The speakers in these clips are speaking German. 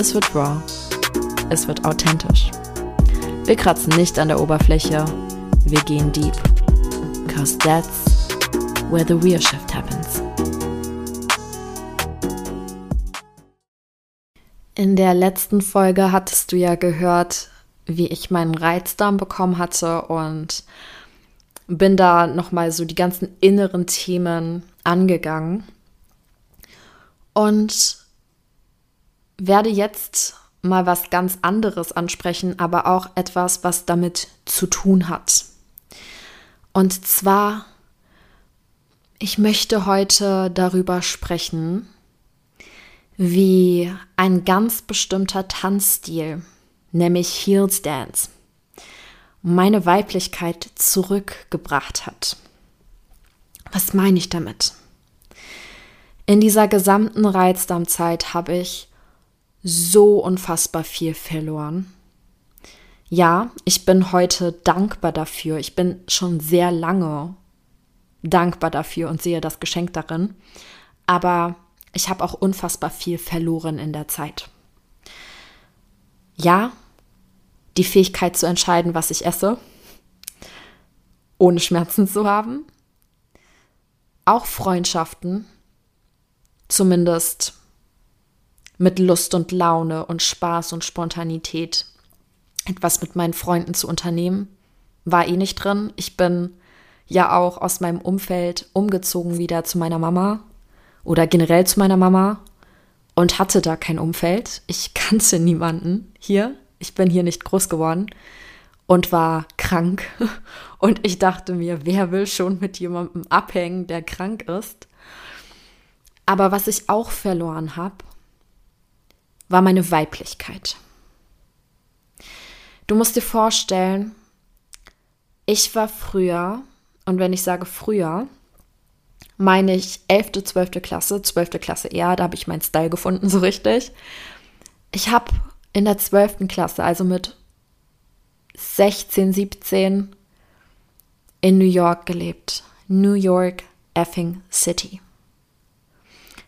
es wird raw, es wird authentisch. Wir kratzen nicht an der Oberfläche, wir gehen deep. Cause that's where the real shift happens. In der letzten Folge hattest du ja gehört, wie ich meinen Reizdarm bekommen hatte und bin da nochmal so die ganzen inneren Themen angegangen und werde jetzt mal was ganz anderes ansprechen, aber auch etwas, was damit zu tun hat. Und zwar, ich möchte heute darüber sprechen, wie ein ganz bestimmter Tanzstil, nämlich Heels Dance, meine Weiblichkeit zurückgebracht hat. Was meine ich damit? In dieser gesamten Reizdarmzeit habe ich so unfassbar viel verloren. Ja, ich bin heute dankbar dafür. Ich bin schon sehr lange dankbar dafür und sehe das Geschenk darin. Aber ich habe auch unfassbar viel verloren in der Zeit. Ja, die Fähigkeit zu entscheiden, was ich esse, ohne Schmerzen zu haben. Auch Freundschaften, zumindest mit Lust und Laune und Spaß und Spontanität etwas mit meinen Freunden zu unternehmen, war eh nicht drin. Ich bin ja auch aus meinem Umfeld umgezogen wieder zu meiner Mama oder generell zu meiner Mama und hatte da kein Umfeld. Ich kannte niemanden hier. Ich bin hier nicht groß geworden und war krank. Und ich dachte mir, wer will schon mit jemandem abhängen, der krank ist? Aber was ich auch verloren habe, war meine Weiblichkeit. Du musst dir vorstellen, ich war früher, und wenn ich sage früher, meine ich 11., 12. Klasse, 12. Klasse eher, da habe ich meinen Style gefunden, so richtig. Ich habe in der 12. Klasse, also mit 16, 17, in New York gelebt. New York effing City.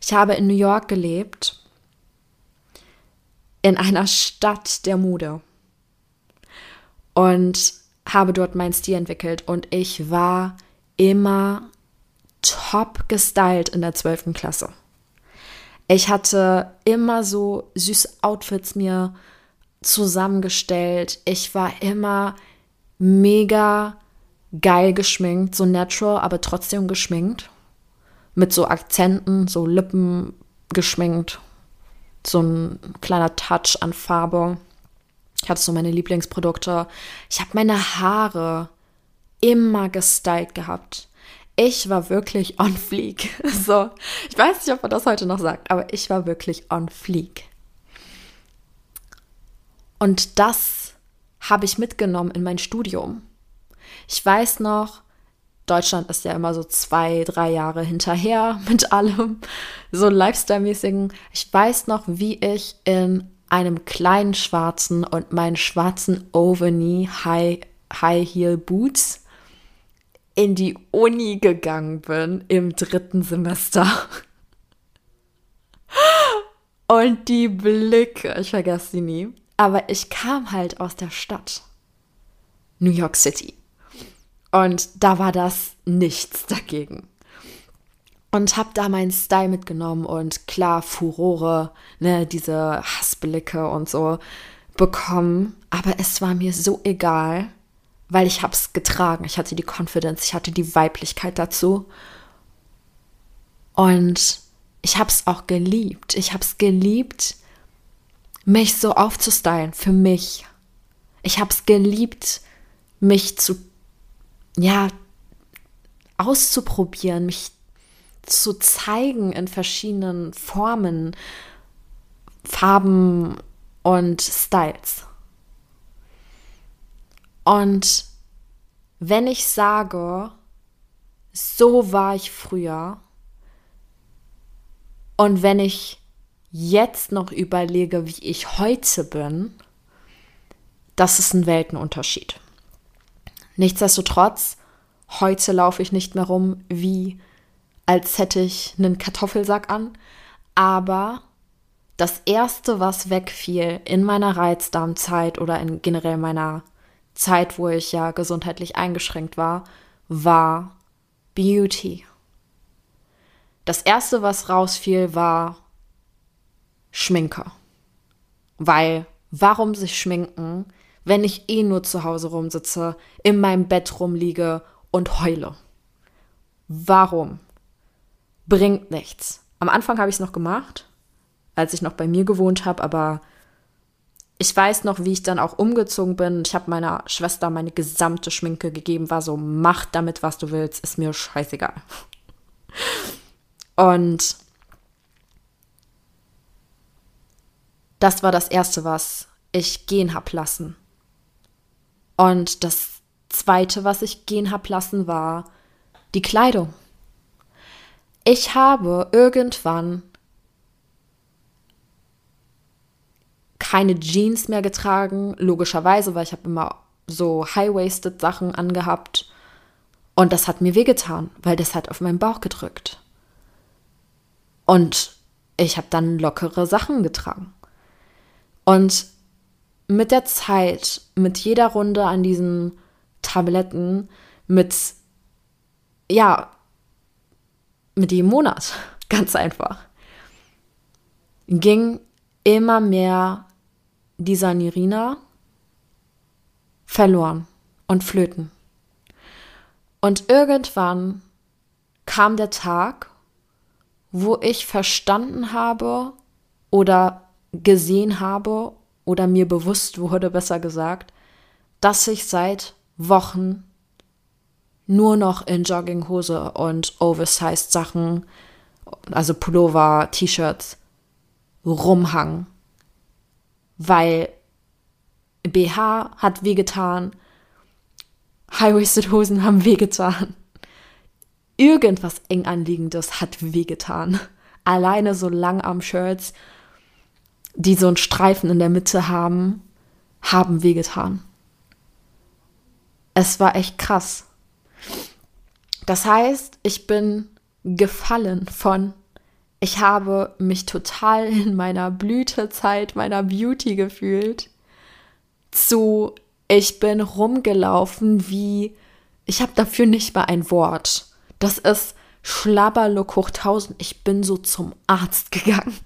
Ich habe in New York gelebt, in einer Stadt der Mode und habe dort meinen Stil entwickelt und ich war immer top gestylt in der 12. Klasse. Ich hatte immer so süße Outfits mir zusammengestellt. Ich war immer mega geil geschminkt, so natural, aber trotzdem geschminkt mit so Akzenten, so Lippen geschminkt, so ein kleiner Touch an Farbe. Ich hatte so meine Lieblingsprodukte. Ich habe meine Haare immer gestylt gehabt. Ich war wirklich on fleek. So, ich weiß nicht, ob man das heute noch sagt, aber ich war wirklich on fleek. Und das habe ich mitgenommen in mein Studium. Ich weiß noch, Deutschland ist ja immer so zwei, drei Jahre hinterher mit allem, so Lifestyle-mäßigen. Ich weiß noch, wie ich in einem kleinen schwarzen und meinen schwarzen Overknee High, High Heel Boots in die Uni gegangen bin im dritten Semester. Und die Blicke, ich vergesse sie nie. Aber ich kam halt aus der Stadt. New York City. Und da war das nichts dagegen. Und habe da meinen Style mitgenommen und klar Furore, ne, diese Hassblicke und so bekommen. Aber es war mir so egal, weil ich habe es getragen. Ich hatte die Confidence, ich hatte die Weiblichkeit dazu. Und ich habe es auch geliebt. Ich habe es geliebt, mich so aufzustylen für mich. Ich habe es geliebt, mich zu ja, auszuprobieren, mich zu zeigen in verschiedenen Formen, Farben und Styles. Und wenn ich sage, so war ich früher, und wenn ich jetzt noch überlege, wie ich heute bin, das ist ein Weltenunterschied. Nichtsdestotrotz, heute laufe ich nicht mehr rum, wie als hätte ich einen Kartoffelsack an, aber das erste, was wegfiel in meiner Reizdarmzeit oder in generell meiner Zeit, wo ich ja gesundheitlich eingeschränkt war, war Beauty. Das erste, was rausfiel, war Schminke. Weil, warum sich schminken, wenn ich eh nur zu Hause rumsitze, in meinem Bett rumliege und heule? Warum? Bringt nichts. Am Anfang habe ich es noch gemacht, als ich noch bei mir gewohnt habe, aber ich weiß noch, wie ich dann auch umgezogen bin. Ich habe meiner Schwester meine gesamte Schminke gegeben, war so, mach damit, was du willst, ist mir scheißegal. Und das war das Erste, was ich gehen hab lassen. Und das Zweite, was ich gehen hab lassen, war die Kleidung. Ich habe irgendwann keine Jeans mehr getragen, logischerweise, weil ich habe immer so high-waisted Sachen angehabt. Und das hat mir wehgetan, weil das hat auf meinen Bauch gedrückt. Und ich habe dann lockere Sachen getragen. Und mit der Zeit, mit jeder Runde an diesen Tabletten, mit, ja, mit jedem Monat, ganz einfach, ging immer mehr dieser Nirina verloren und flöten. Und irgendwann kam der Tag, wo ich verstanden habe oder gesehen habe oder mir bewusst wurde, besser gesagt, dass ich seit Wochen nur noch in Jogginghose und oversized Sachen, also Pullover, T-Shirts, rumhang. Weil BH hat wehgetan, High-Waisted Hosen haben wehgetan. Irgendwas eng anliegendes hat wehgetan. Alleine so Langarm-Shirts, die so einen Streifen in der Mitte haben, haben wehgetan. Es war echt krass. Das heißt, ich bin gefallen von, ich habe mich total in meiner Blütezeit, meiner Beauty gefühlt, zu, ich bin rumgelaufen wie, ich habe dafür nicht mal ein Wort. Das ist 1000. Ich bin so zum Arzt gegangen,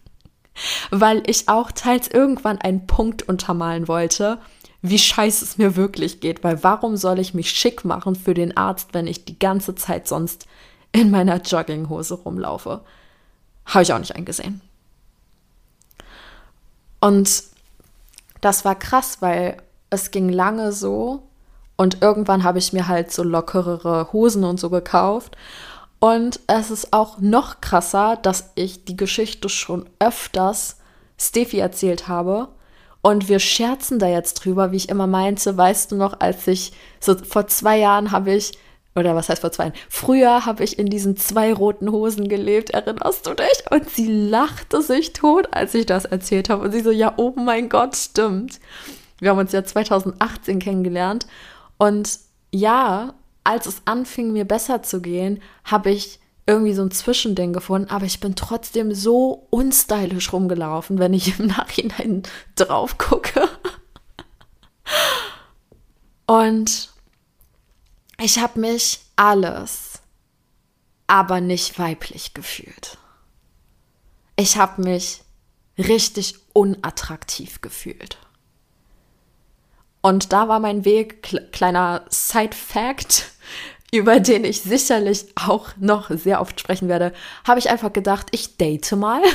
weil ich auch teils irgendwann einen Punkt untermalen wollte, wie scheiße es mir wirklich geht. Weil warum soll ich mich schick machen für den Arzt, wenn ich die ganze Zeit sonst in meiner Jogginghose rumlaufe? Habe ich auch nicht eingesehen. Und das war krass, weil es ging lange so, und irgendwann habe ich mir halt so lockerere Hosen und so gekauft. Und es ist auch noch krasser, dass ich die Geschichte schon öfters Steffi erzählt habe. Und wir scherzen da jetzt drüber, wie ich immer meinte, weißt du noch, als ich so vor zwei Jahren habe ich, oder was heißt vor zwei Jahren? Früher habe ich in diesen zwei roten Hosen gelebt, erinnerst du dich? Und sie lachte sich tot, als ich das erzählt habe. Und sie so, ja, oh mein Gott, stimmt. Wir haben uns ja 2018 kennengelernt und ja, als es anfing, mir besser zu gehen, habe ich irgendwie so ein Zwischending gefunden, aber ich bin trotzdem so unstylisch rumgelaufen, wenn ich im Nachhinein drauf gucke. Und ich habe mich alles, aber nicht weiblich gefühlt. Ich habe mich richtig unattraktiv gefühlt. Und da war mein Weg, kleiner Side-Fact, über den ich sicherlich auch noch sehr oft sprechen werde, habe ich einfach gedacht, ich date mal.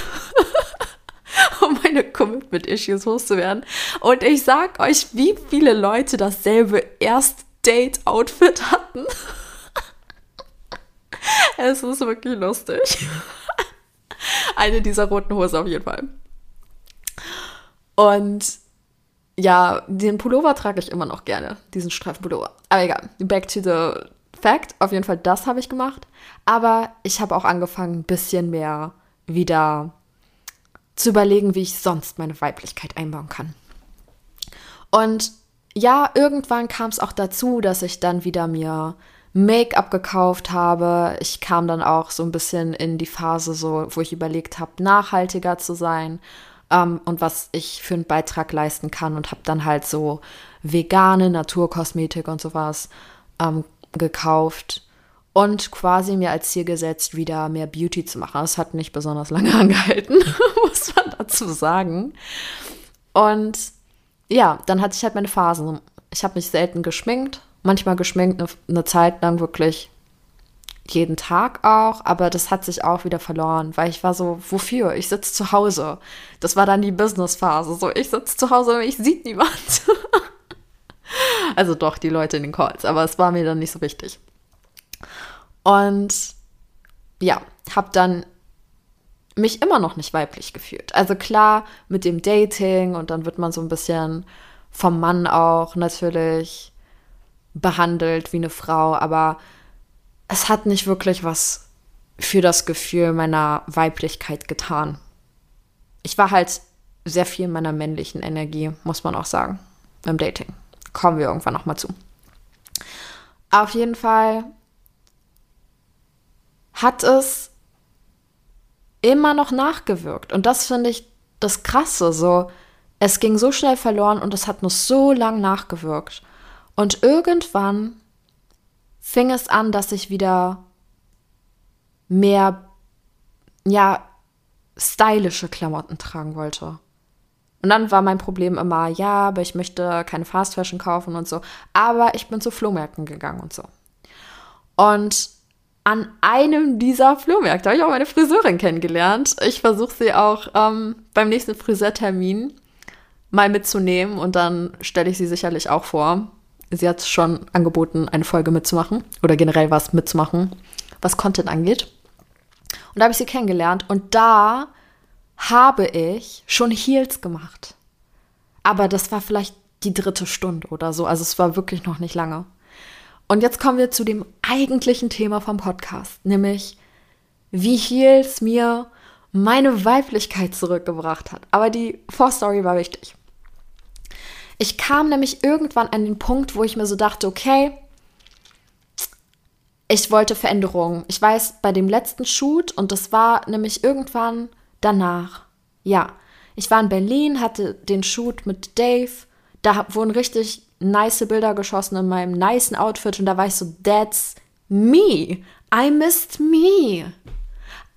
um meine Commitment-Issues loszuwerden. Und ich sag euch, wie viele Leute dasselbe Erst-Date-Outfit hatten. es ist wirklich lustig. Eine dieser roten Hosen auf jeden Fall. Und ja, den Pullover trage ich immer noch gerne, diesen Streifenpullover. Aber egal, back to the fact. Auf jeden Fall, das habe ich gemacht. Aber ich habe auch angefangen, ein bisschen mehr wieder zu überlegen, wie ich sonst meine Weiblichkeit einbauen kann. Und ja, irgendwann kam es auch dazu, dass ich dann wieder mir Make-up gekauft habe. Ich kam dann auch so ein bisschen in die Phase, so, wo ich überlegt habe, nachhaltiger zu sein ähm, und was ich für einen Beitrag leisten kann und habe dann halt so vegane Naturkosmetik und sowas ähm, gekauft und quasi mir als Ziel gesetzt, wieder mehr Beauty zu machen. Das hat nicht besonders lange angehalten, muss man dazu sagen. Und ja, dann hatte ich halt meine Phasen. Ich habe mich selten geschminkt, manchmal geschminkt eine, eine Zeit lang wirklich jeden Tag auch, aber das hat sich auch wieder verloren, weil ich war so, wofür? Ich sitze zu Hause. Das war dann die Business-Phase. So, ich sitze zu Hause und ich sieht niemand. also doch, die Leute in den Calls, aber es war mir dann nicht so wichtig. Und ja, habe dann mich immer noch nicht weiblich gefühlt. Also klar, mit dem Dating und dann wird man so ein bisschen vom Mann auch natürlich behandelt wie eine Frau, aber es hat nicht wirklich was für das Gefühl meiner Weiblichkeit getan. Ich war halt sehr viel in meiner männlichen Energie, muss man auch sagen, beim Dating. Kommen wir irgendwann nochmal zu. Auf jeden Fall hat es immer noch nachgewirkt. Und das finde ich das Krasse. So, es ging so schnell verloren und es hat nur so lang nachgewirkt. Und irgendwann fing es an, dass ich wieder mehr, ja, stylische Klamotten tragen wollte. Und dann war mein Problem immer, ja, aber ich möchte keine Fast Fashion kaufen und so. Aber ich bin zu Flohmärkten gegangen und so. Und an einem dieser Flohmärkte habe ich auch meine Friseurin kennengelernt. Ich versuche sie auch ähm, beim nächsten Friseurtermin mal mitzunehmen und dann stelle ich sie sicherlich auch vor. Sie hat schon angeboten, eine Folge mitzumachen oder generell was mitzumachen, was Content angeht. Und da habe ich sie kennengelernt und da habe ich schon Heels gemacht. Aber das war vielleicht die dritte Stunde oder so. Also es war wirklich noch nicht lange. Und jetzt kommen wir zu dem eigentlichen Thema vom Podcast, nämlich wie Heels mir meine Weiblichkeit zurückgebracht hat. Aber die Vorstory war wichtig. Ich kam nämlich irgendwann an den Punkt, wo ich mir so dachte, okay, ich wollte Veränderungen. Ich weiß, bei dem letzten Shoot, und das war nämlich irgendwann danach, ja, ich war in Berlin, hatte den Shoot mit Dave, da wurden richtig nice Bilder geschossen in meinem niceen Outfit und da war ich so, that's me. I missed me.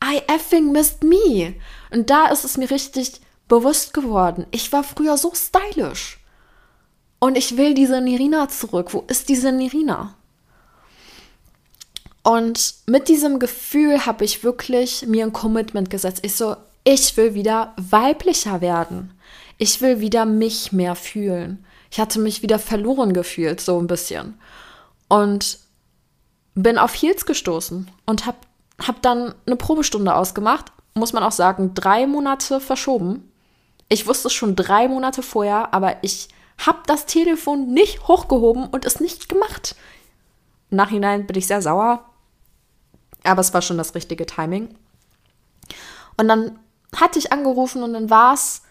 I effing missed me. Und da ist es mir richtig bewusst geworden. Ich war früher so stylisch. Und ich will diese Nirina zurück. Wo ist diese Nirina? Und mit diesem Gefühl habe ich wirklich mir ein Commitment gesetzt. Ich so, ich will wieder weiblicher werden. Ich will wieder mich mehr fühlen ich hatte mich wieder verloren gefühlt, so ein bisschen. Und bin auf Heels gestoßen und habe hab dann eine Probestunde ausgemacht. Muss man auch sagen, drei Monate verschoben. Ich wusste es schon drei Monate vorher, aber ich habe das Telefon nicht hochgehoben und es nicht gemacht. Im Nachhinein bin ich sehr sauer, aber es war schon das richtige Timing. Und dann hatte ich angerufen und dann war es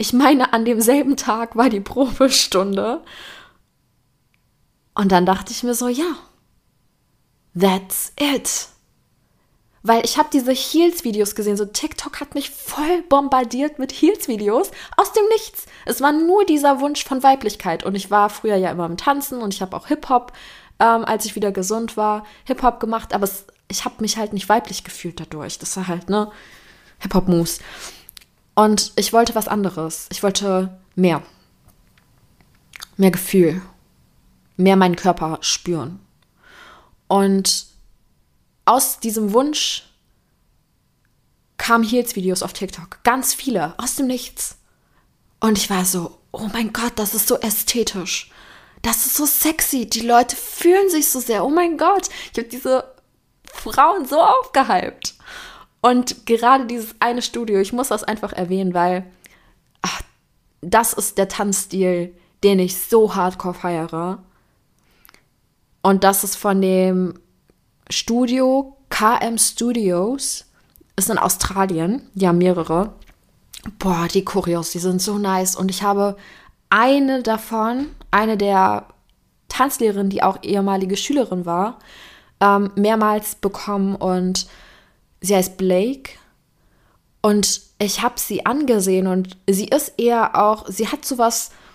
ich meine, an demselben Tag war die Probestunde. Und dann dachte ich mir so, ja, that's it. Weil ich habe diese Heels-Videos gesehen. So TikTok hat mich voll bombardiert mit Heels-Videos aus dem Nichts. Es war nur dieser Wunsch von Weiblichkeit. Und ich war früher ja immer im Tanzen und ich habe auch Hip-Hop, ähm, als ich wieder gesund war, Hip-Hop gemacht. Aber es, ich habe mich halt nicht weiblich gefühlt dadurch. Das war halt, ne, Hip-Hop-Moves. Und ich wollte was anderes. Ich wollte mehr. Mehr Gefühl. Mehr meinen Körper spüren. Und aus diesem Wunsch kamen Heels-Videos auf TikTok. Ganz viele. Aus dem Nichts. Und ich war so, oh mein Gott, das ist so ästhetisch. Das ist so sexy. Die Leute fühlen sich so sehr. Oh mein Gott. Ich habe diese Frauen so aufgehypt. Und gerade dieses eine Studio, ich muss das einfach erwähnen, weil ach, das ist der Tanzstil, den ich so hardcore feiere. Und das ist von dem Studio KM Studios. Ist in Australien. Die haben mehrere. Boah, die Choreos, die sind so nice. Und ich habe eine davon, eine der Tanzlehrerinnen, die auch ehemalige Schülerin war, ähm, mehrmals bekommen. Und sie heißt Blake. Und ich habe sie angesehen und sie ist eher auch, sie hat sowas, mm,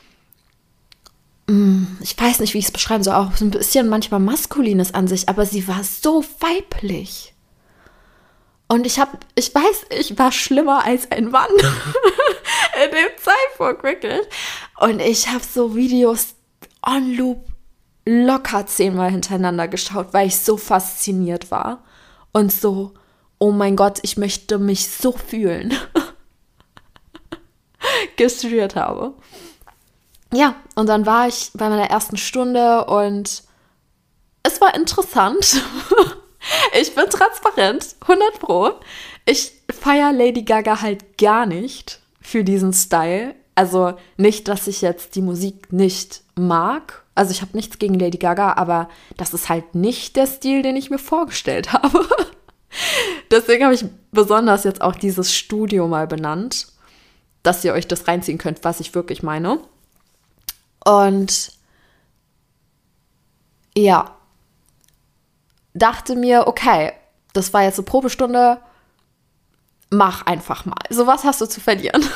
ich weiß nicht, wie ich es beschreiben soll, auch so ein bisschen manchmal maskulines an sich, aber sie war so weiblich. Und ich habe, ich weiß, ich war schlimmer als ein Mann in dem Zeitpunkt, wirklich. Und ich habe so Videos on loop locker zehnmal hintereinander geschaut, weil ich so fasziniert war und so oh mein Gott, ich möchte mich so fühlen, gestreert habe. Ja, und dann war ich bei meiner ersten Stunde und es war interessant. ich bin transparent, 100 Pro. Ich feiere Lady Gaga halt gar nicht für diesen Style. Also nicht, dass ich jetzt die Musik nicht mag. Also ich habe nichts gegen Lady Gaga, aber das ist halt nicht der Stil, den ich mir vorgestellt habe. Deswegen habe ich besonders jetzt auch dieses Studio mal benannt, dass ihr euch das reinziehen könnt, was ich wirklich meine. Und ja, dachte mir, okay, das war jetzt eine Probestunde, mach einfach mal. So was hast du zu verlieren.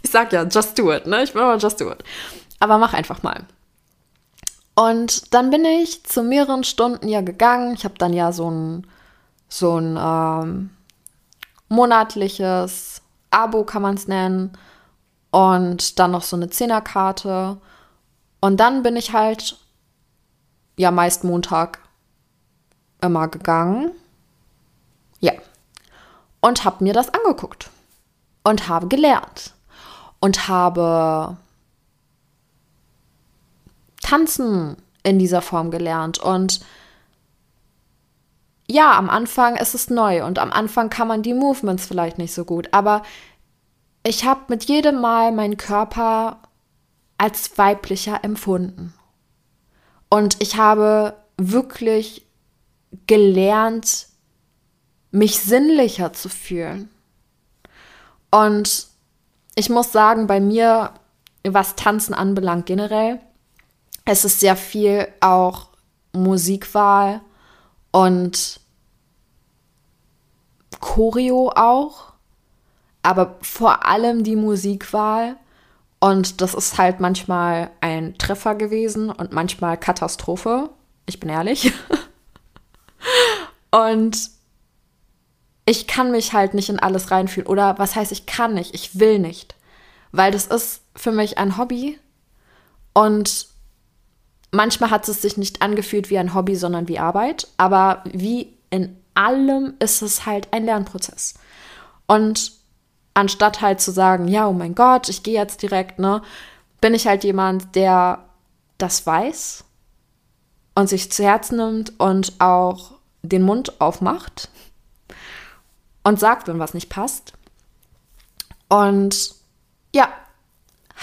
Ich sag ja, just do it, ne? Ich bin immer just do it. Aber mach einfach mal. Und dann bin ich zu mehreren Stunden ja gegangen. Ich habe dann ja so ein so ein ähm, monatliches Abo, kann man es nennen. Und dann noch so eine Zehnerkarte. Und dann bin ich halt, ja, meist Montag immer gegangen. Ja. Und habe mir das angeguckt. Und habe gelernt. Und habe tanzen in dieser Form gelernt. Und ja, am Anfang ist es neu und am Anfang kann man die Movements vielleicht nicht so gut, aber ich habe mit jedem Mal meinen Körper als weiblicher empfunden. Und ich habe wirklich gelernt, mich sinnlicher zu fühlen. Und ich muss sagen, bei mir, was Tanzen anbelangt generell, es ist sehr viel auch Musikwahl und Choreo auch, aber vor allem die Musikwahl. Und das ist halt manchmal ein Treffer gewesen und manchmal Katastrophe. Ich bin ehrlich. und ich kann mich halt nicht in alles reinfühlen. Oder was heißt, ich kann nicht, ich will nicht. Weil das ist für mich ein Hobby. Und manchmal hat es sich nicht angefühlt wie ein Hobby, sondern wie Arbeit. Aber wie in allem ist es halt ein Lernprozess. Und anstatt halt zu sagen, ja, oh mein Gott, ich gehe jetzt direkt, ne, bin ich halt jemand, der das weiß und sich zu Herzen nimmt und auch den Mund aufmacht und sagt, wenn was nicht passt. Und ja,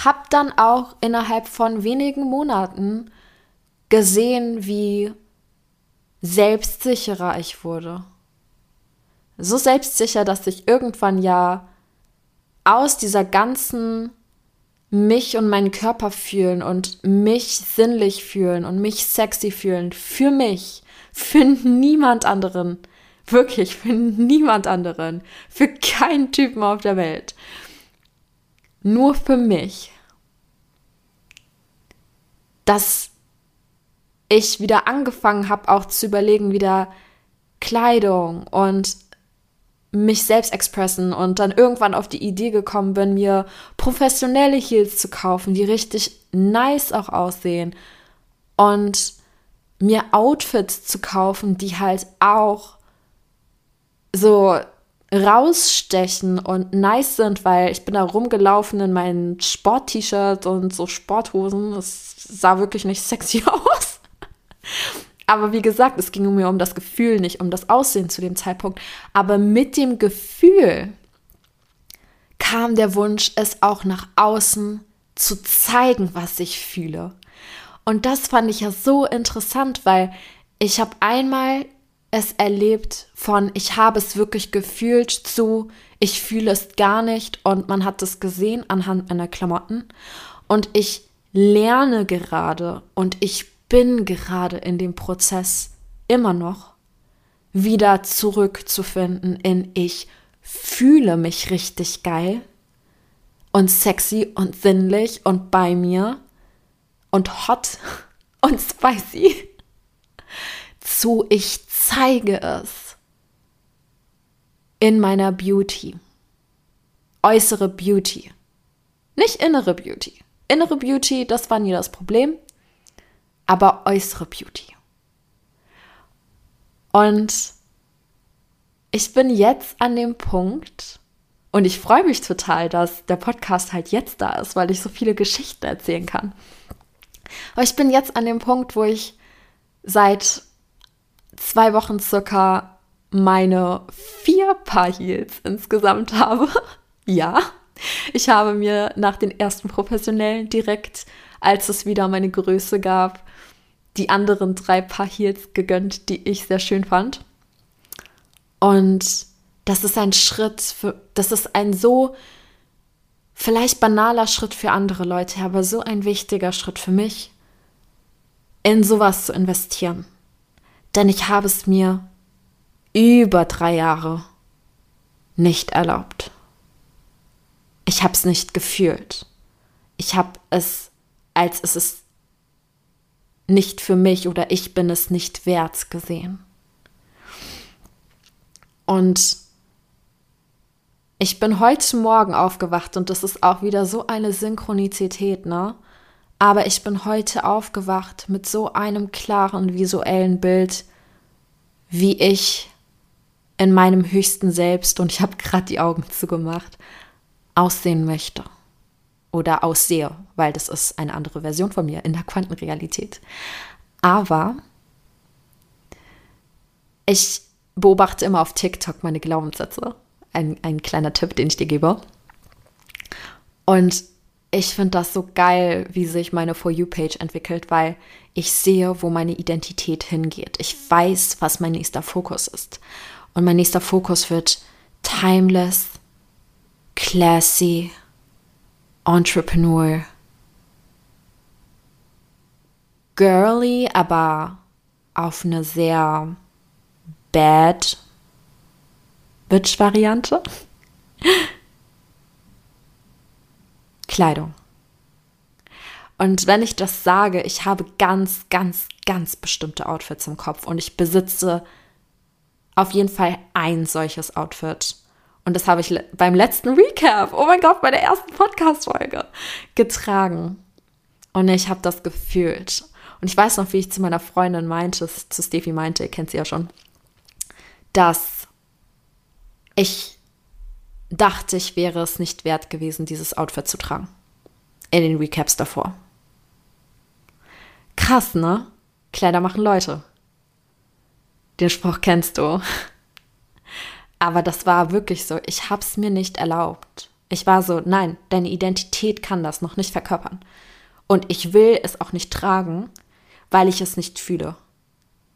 hab dann auch innerhalb von wenigen Monaten gesehen, wie selbstsicherer ich wurde. So selbstsicher, dass ich irgendwann ja aus dieser ganzen mich und meinen Körper fühlen und mich sinnlich fühlen und mich sexy fühlen für mich, für niemand anderen, wirklich für niemand anderen, für keinen Typen auf der Welt, nur für mich, dass ich wieder angefangen habe, auch zu überlegen, wieder Kleidung und mich selbst expressen und dann irgendwann auf die Idee gekommen bin, mir professionelle Heels zu kaufen, die richtig nice auch aussehen und mir Outfits zu kaufen, die halt auch so rausstechen und nice sind, weil ich bin da rumgelaufen in meinen Sport-T-Shirt und so Sporthosen. Es sah wirklich nicht sexy aus. Aber wie gesagt, es ging mir um das Gefühl, nicht um das Aussehen zu dem Zeitpunkt. Aber mit dem Gefühl kam der Wunsch, es auch nach außen zu zeigen, was ich fühle. Und das fand ich ja so interessant, weil ich habe einmal es erlebt von ich habe es wirklich gefühlt zu ich fühle es gar nicht und man hat es gesehen anhand meiner Klamotten und ich lerne gerade und ich bin gerade in dem Prozess immer noch wieder zurückzufinden in ich fühle mich richtig geil und sexy und sinnlich und bei mir und hot und spicy zu ich zeige es in meiner Beauty. Äußere Beauty. Nicht innere Beauty. Innere Beauty, das war nie das Problem, aber äußere Beauty. Und ich bin jetzt an dem Punkt, und ich freue mich total, dass der Podcast halt jetzt da ist, weil ich so viele Geschichten erzählen kann. Aber ich bin jetzt an dem Punkt, wo ich seit zwei Wochen circa meine vier Paar Heels insgesamt habe. ja, ich habe mir nach den ersten professionellen direkt, als es wieder meine Größe gab, die anderen drei Paar Heels gegönnt, die ich sehr schön fand. Und das ist ein Schritt für, das ist ein so vielleicht banaler Schritt für andere Leute, aber so ein wichtiger Schritt für mich, in sowas zu investieren. Denn ich habe es mir über drei Jahre nicht erlaubt. Ich habe es nicht gefühlt. Ich habe es, als es ist nicht für mich oder ich bin es nicht wert gesehen. Und ich bin heute Morgen aufgewacht und das ist auch wieder so eine Synchronizität, ne? Aber ich bin heute aufgewacht mit so einem klaren visuellen Bild, wie ich in meinem höchsten Selbst, und ich habe gerade die Augen zugemacht, aussehen möchte. Oder aussehe, weil das ist eine andere Version von mir in der Quantenrealität. Aber ich beobachte immer auf TikTok meine Glaubenssätze. Ein, ein kleiner Tipp, den ich dir gebe. Und ich finde das so geil, wie sich meine For You-Page entwickelt, weil ich sehe, wo meine Identität hingeht. Ich weiß, was mein nächster Fokus ist. Und mein nächster Fokus wird timeless, classy, entrepreneur, girly, aber auf eine sehr bad Bitch-Variante. Kleidung. Und wenn ich das sage, ich habe ganz, ganz, ganz bestimmte Outfits im Kopf und ich besitze auf jeden Fall ein solches Outfit. Und das habe ich beim letzten Recap, oh mein Gott, bei der ersten Podcast-Folge getragen. Und ich habe das gefühlt. Und ich weiß noch, wie ich zu meiner Freundin meinte, zu Steffi meinte, ihr kennt sie ja schon, dass ich dachte, ich wäre es nicht wert gewesen, dieses Outfit zu tragen. In den Recaps davor. Krass, ne? Kleider machen Leute. Den Spruch kennst du. Aber das war wirklich so. Ich hab's mir nicht erlaubt. Ich war so, nein, deine Identität kann das noch nicht verkörpern. Und ich will es auch nicht tragen, weil ich es nicht fühle.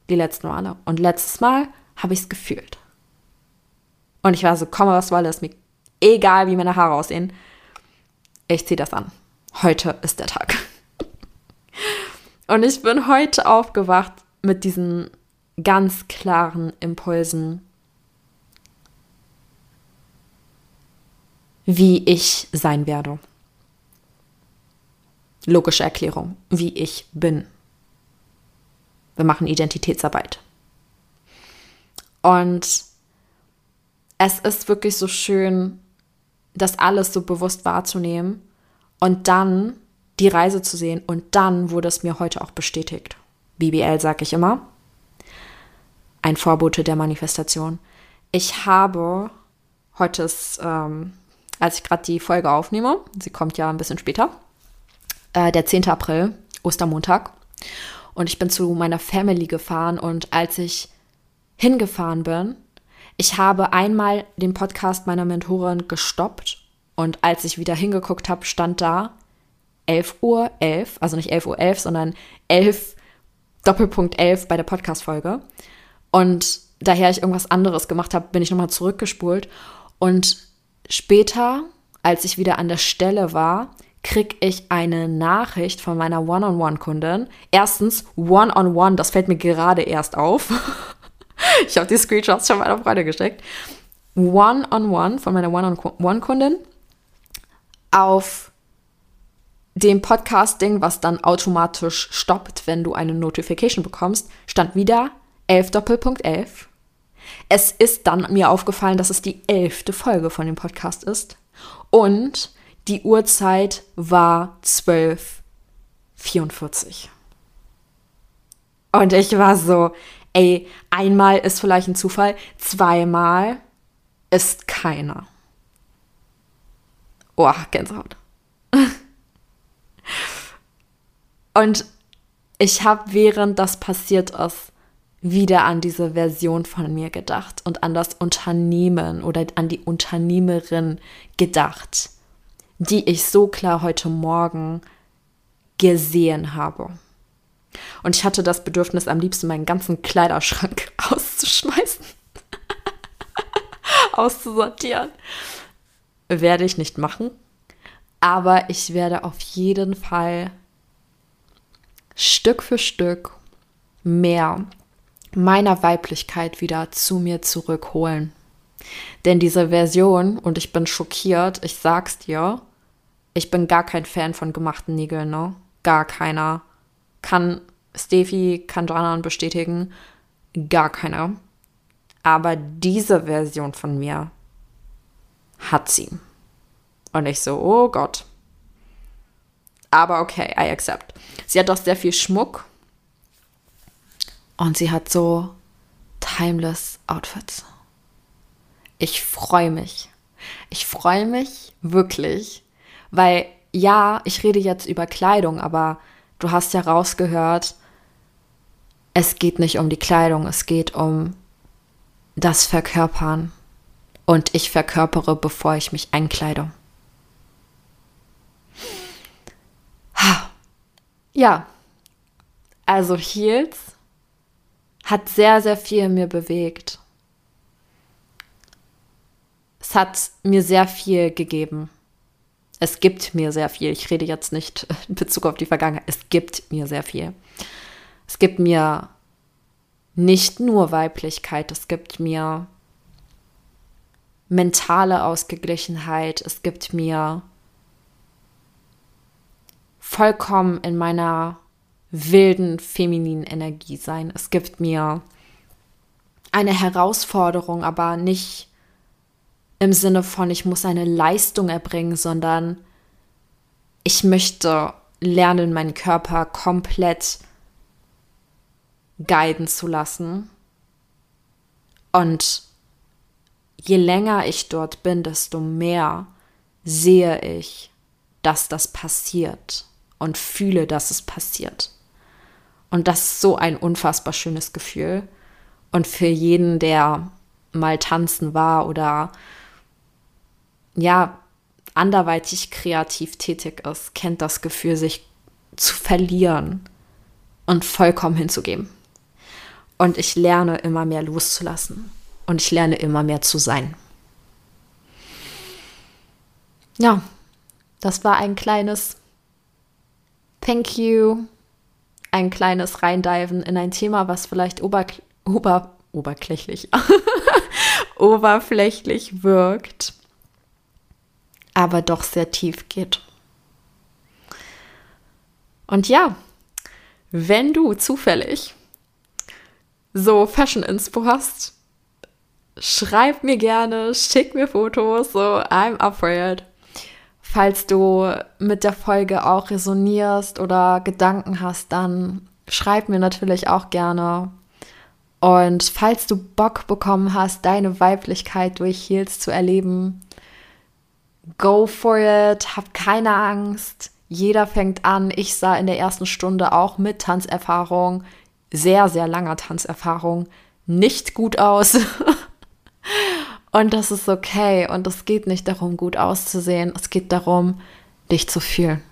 Die letzten Male. Und letztes Mal habe ich es gefühlt. Und ich war so, komme was wolle, ist mir egal, wie meine Haare aussehen. Ich ziehe das an. Heute ist der Tag. Und ich bin heute aufgewacht mit diesen ganz klaren Impulsen, wie ich sein werde. Logische Erklärung, wie ich bin. Wir machen Identitätsarbeit. Und es ist wirklich so schön, das alles so bewusst wahrzunehmen und dann die Reise zu sehen. Und dann wurde es mir heute auch bestätigt. BBL sage ich immer. Ein Vorbote der Manifestation. Ich habe, heute ist, ähm, als ich gerade die Folge aufnehme, sie kommt ja ein bisschen später, äh, der 10. April, Ostermontag. Und ich bin zu meiner Family gefahren und als ich hingefahren bin, ich habe einmal den Podcast meiner Mentorin gestoppt Und als ich wieder hingeguckt habe, stand da 11 Uhr 11, also nicht 11 Uhr 11, sondern 11 Doppelpunkt 11 bei der Podcast-Folge. Und daher ich irgendwas anderes gemacht habe, bin ich nochmal zurückgespult. Und später, als ich wieder an der Stelle war, krieg ich eine Nachricht von meiner One-on-One-Kundin. Erstens, One-on-One, -on -one, das fällt mir gerade erst auf. ich habe die Screenshots schon meiner Freundin gesteckt. One-on-One -on -one von meiner One-on-One-Kundin auf dem Podcast-Ding, was dann automatisch stoppt, wenn du eine Notification bekommst, stand wieder 11 Doppelpunkt 11. Es ist dann mir aufgefallen, dass es die elfte Folge von dem Podcast ist. Und die Uhrzeit war 12.44. Und ich war so, ey, einmal ist vielleicht ein Zufall, zweimal ist keiner. Oh, Gänsehaut. Und ich habe, während das passiert ist, wieder an diese Version von mir gedacht und an das Unternehmen oder an die Unternehmerin gedacht, die ich so klar heute Morgen gesehen habe. Und ich hatte das Bedürfnis, am liebsten meinen ganzen Kleiderschrank auszuschmeißen, auszusortieren. Werde ich nicht machen, aber ich werde auf jeden Fall Stück für Stück mehr meiner Weiblichkeit wieder zu mir zurückholen. Denn diese Version, und ich bin schockiert, ich sag's dir, ich bin gar kein Fan von gemachten Nägeln, ne? Gar keiner. Kann Steffi, kann Janan bestätigen, gar keiner. Aber diese Version von mir hat sie. Und ich so, oh Gott. Aber okay, I accept. Sie hat doch sehr viel Schmuck. Und sie hat so timeless Outfits. Ich freue mich. Ich freue mich wirklich, weil ja, ich rede jetzt über Kleidung, aber du hast ja rausgehört, es geht nicht um die Kleidung, es geht um das Verkörpern. Und ich verkörpere, bevor ich mich einkleide. Ja, also Heels hat sehr, sehr viel in mir bewegt. Es hat mir sehr viel gegeben. Es gibt mir sehr viel. Ich rede jetzt nicht in Bezug auf die Vergangenheit. Es gibt mir sehr viel. Es gibt mir nicht nur Weiblichkeit, es gibt mir mentale Ausgeglichenheit, es gibt mir vollkommen in meiner wilden femininen Energie sein. Es gibt mir eine Herausforderung, aber nicht im Sinne von, ich muss eine Leistung erbringen, sondern ich möchte lernen, meinen Körper komplett guiden zu lassen. Und je länger ich dort bin, desto mehr sehe ich, dass das passiert und fühle, dass es passiert. Und das ist so ein unfassbar schönes Gefühl. Und für jeden, der mal tanzen war oder ja, anderweitig kreativ tätig ist, kennt das Gefühl, sich zu verlieren und vollkommen hinzugeben. Und ich lerne immer mehr loszulassen. Und ich lerne immer mehr zu sein. Ja, das war ein kleines Thank you. Ein kleines Reindiven in ein Thema, was vielleicht ober, ober, oberflächlich, oberflächlich wirkt, aber doch sehr tief geht. Und ja, wenn du zufällig so Fashion Inspo hast, schreib mir gerne, schick mir Fotos, so I'm it. Falls du mit der Folge auch resonierst oder Gedanken hast, dann schreib mir natürlich auch gerne. Und falls du Bock bekommen hast, deine Weiblichkeit durch Heels zu erleben, go for it, hab keine Angst. Jeder fängt an. Ich sah in der ersten Stunde auch mit Tanzerfahrung, sehr, sehr langer Tanzerfahrung, nicht gut aus. Und das ist okay. Und es geht nicht darum, gut auszusehen. Es geht darum, dich zu fühlen.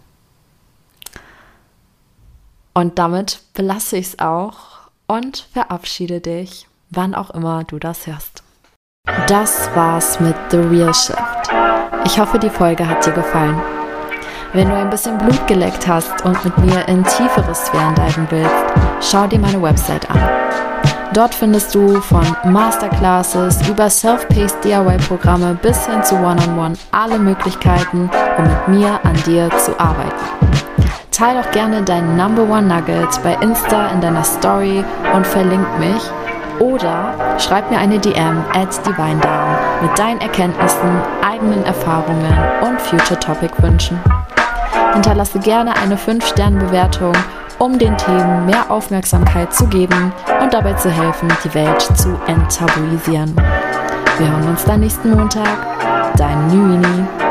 Und damit belasse ich es auch und verabschiede dich, wann auch immer du das hörst. Das war's mit The Real Shift. Ich hoffe, die Folge hat dir gefallen. Wenn du ein bisschen Blut geleckt hast und mit mir in tiefere Sphären diven willst, schau dir meine Website an. Dort findest du von Masterclasses über Self-Paced DIY-Programme bis hin zu One-on-One -on -One alle Möglichkeiten, um mit mir an dir zu arbeiten. Teil doch gerne deinen Number One Nugget bei Insta in deiner Story und verlink mich oder schreib mir eine DM at DivineDown mit deinen Erkenntnissen, eigenen Erfahrungen und Future Topic Wünschen. Hinterlasse gerne eine 5-Sterne-Bewertung um den Themen mehr Aufmerksamkeit zu geben und dabei zu helfen, die Welt zu enttabuisieren. Wir hören uns dann nächsten Montag. Dein Nüini.